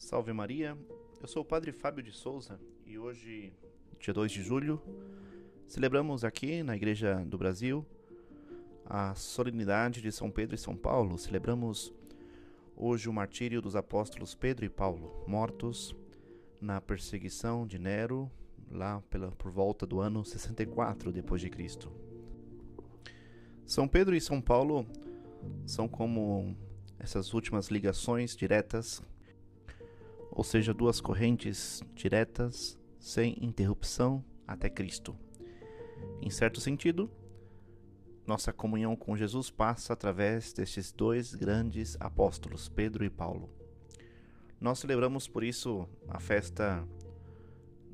Salve Maria, eu sou o Padre Fábio de Souza e hoje, dia 2 de julho, celebramos aqui na Igreja do Brasil a solenidade de São Pedro e São Paulo. Celebramos hoje o martírio dos apóstolos Pedro e Paulo, mortos na perseguição de Nero, lá pela, por volta do ano 64 depois de Cristo. São Pedro e São Paulo são como essas últimas ligações diretas, ou seja, duas correntes diretas sem interrupção até Cristo. Em certo sentido, nossa comunhão com Jesus passa através destes dois grandes apóstolos, Pedro e Paulo. Nós celebramos por isso a festa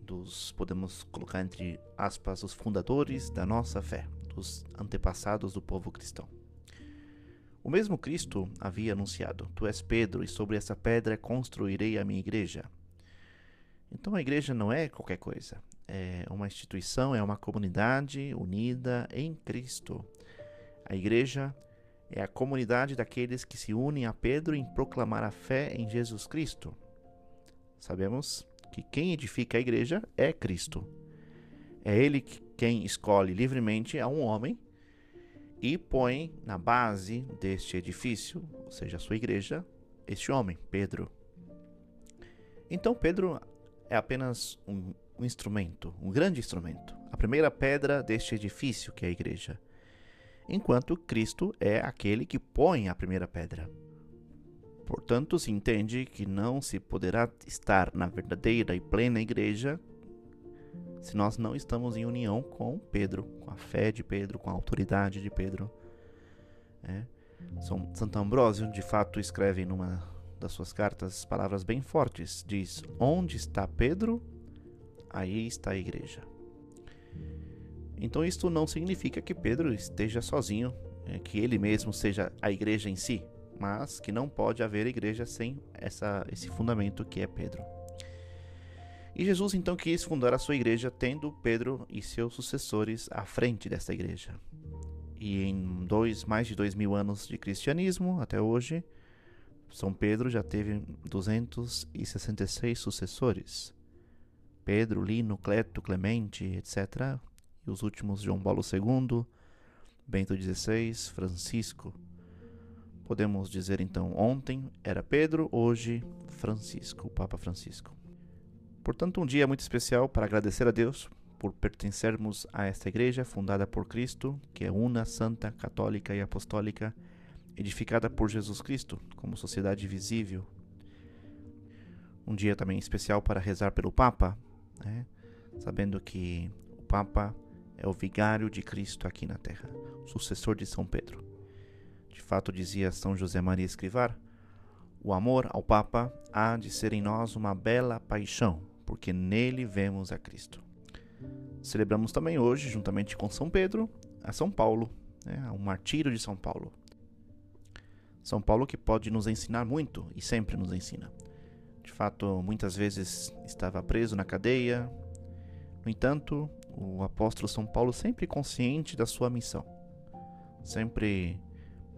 dos, podemos colocar entre aspas, os fundadores da nossa fé, dos antepassados do povo cristão. O mesmo Cristo havia anunciado: Tu és Pedro, e sobre essa pedra construirei a minha igreja. Então a igreja não é qualquer coisa. É uma instituição, é uma comunidade unida em Cristo. A igreja é a comunidade daqueles que se unem a Pedro em proclamar a fé em Jesus Cristo. Sabemos que quem edifica a igreja é Cristo. É Ele quem escolhe livremente a um homem e põe na base deste edifício, ou seja, a sua igreja, este homem, Pedro. Então, Pedro é apenas um, um instrumento, um grande instrumento, a primeira pedra deste edifício que é a igreja, enquanto Cristo é aquele que põe a primeira pedra. Portanto, se entende que não se poderá estar na verdadeira e plena igreja se nós não estamos em união com Pedro, com a fé de Pedro, com a autoridade de Pedro. É. São Santo Ambrósio, de fato, escreve numa das suas cartas palavras bem fortes. Diz: Onde está Pedro, aí está a igreja. Então, isto não significa que Pedro esteja sozinho, é, que ele mesmo seja a igreja em si, mas que não pode haver igreja sem essa, esse fundamento que é Pedro. E Jesus então quis fundar a sua igreja, tendo Pedro e seus sucessores à frente desta igreja. E em dois, mais de dois mil anos de cristianismo, até hoje, São Pedro já teve 266 sucessores. Pedro, Lino, Cleto, Clemente, etc. E os últimos, João Paulo II, Bento XVI, Francisco. Podemos dizer então, ontem era Pedro, hoje Francisco, o Papa Francisco. Portanto, um dia muito especial para agradecer a Deus por pertencermos a esta igreja fundada por Cristo, que é una, santa, católica e apostólica, edificada por Jesus Cristo como sociedade visível. Um dia também especial para rezar pelo Papa, né? sabendo que o Papa é o vigário de Cristo aqui na terra, sucessor de São Pedro. De fato, dizia São José Maria Escrivar, o amor ao Papa há de ser em nós uma bela paixão, porque nele vemos a Cristo. Celebramos também hoje, juntamente com São Pedro, a São Paulo, né, o martírio de São Paulo. São Paulo que pode nos ensinar muito e sempre nos ensina. De fato, muitas vezes estava preso na cadeia. No entanto, o apóstolo São Paulo sempre consciente da sua missão, sempre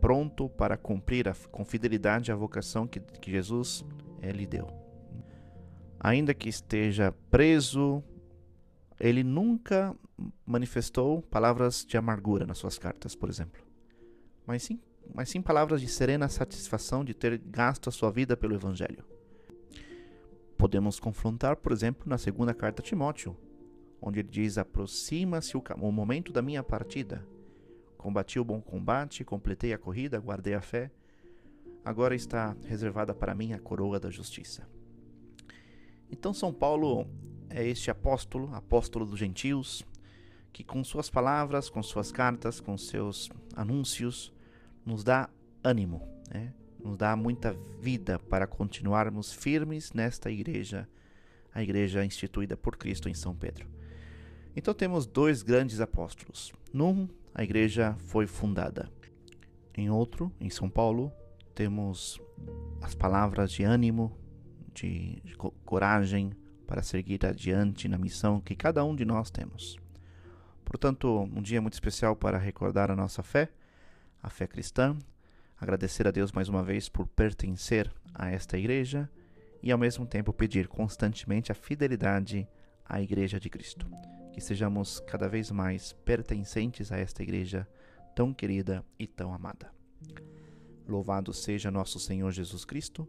pronto para cumprir a, com fidelidade a vocação que, que Jesus é, lhe deu ainda que esteja preso, ele nunca manifestou palavras de amargura nas suas cartas, por exemplo, mas sim, mas sim palavras de serena satisfação de ter gasto a sua vida pelo Evangelho. Podemos confrontar, por exemplo, na segunda carta a Timóteo, onde ele diz: Aproxima-se o, o momento da minha partida. Combati o bom combate, completei a corrida, guardei a fé. Agora está reservada para mim a coroa da justiça. Então, São Paulo é este apóstolo, apóstolo dos gentios, que com suas palavras, com suas cartas, com seus anúncios, nos dá ânimo, né? nos dá muita vida para continuarmos firmes nesta igreja, a igreja instituída por Cristo em São Pedro. Então temos dois grandes apóstolos. Num, a igreja foi fundada. Em outro, em São Paulo, temos as palavras de ânimo, de coragem para seguir adiante na missão que cada um de nós temos. Portanto, um dia muito especial para recordar a nossa fé, a fé cristã, agradecer a Deus mais uma vez por pertencer a esta igreja e ao mesmo tempo pedir constantemente a fidelidade à Igreja de Cristo. Que sejamos cada vez mais pertencentes a esta Igreja tão querida e tão amada. Louvado seja nosso Senhor Jesus Cristo,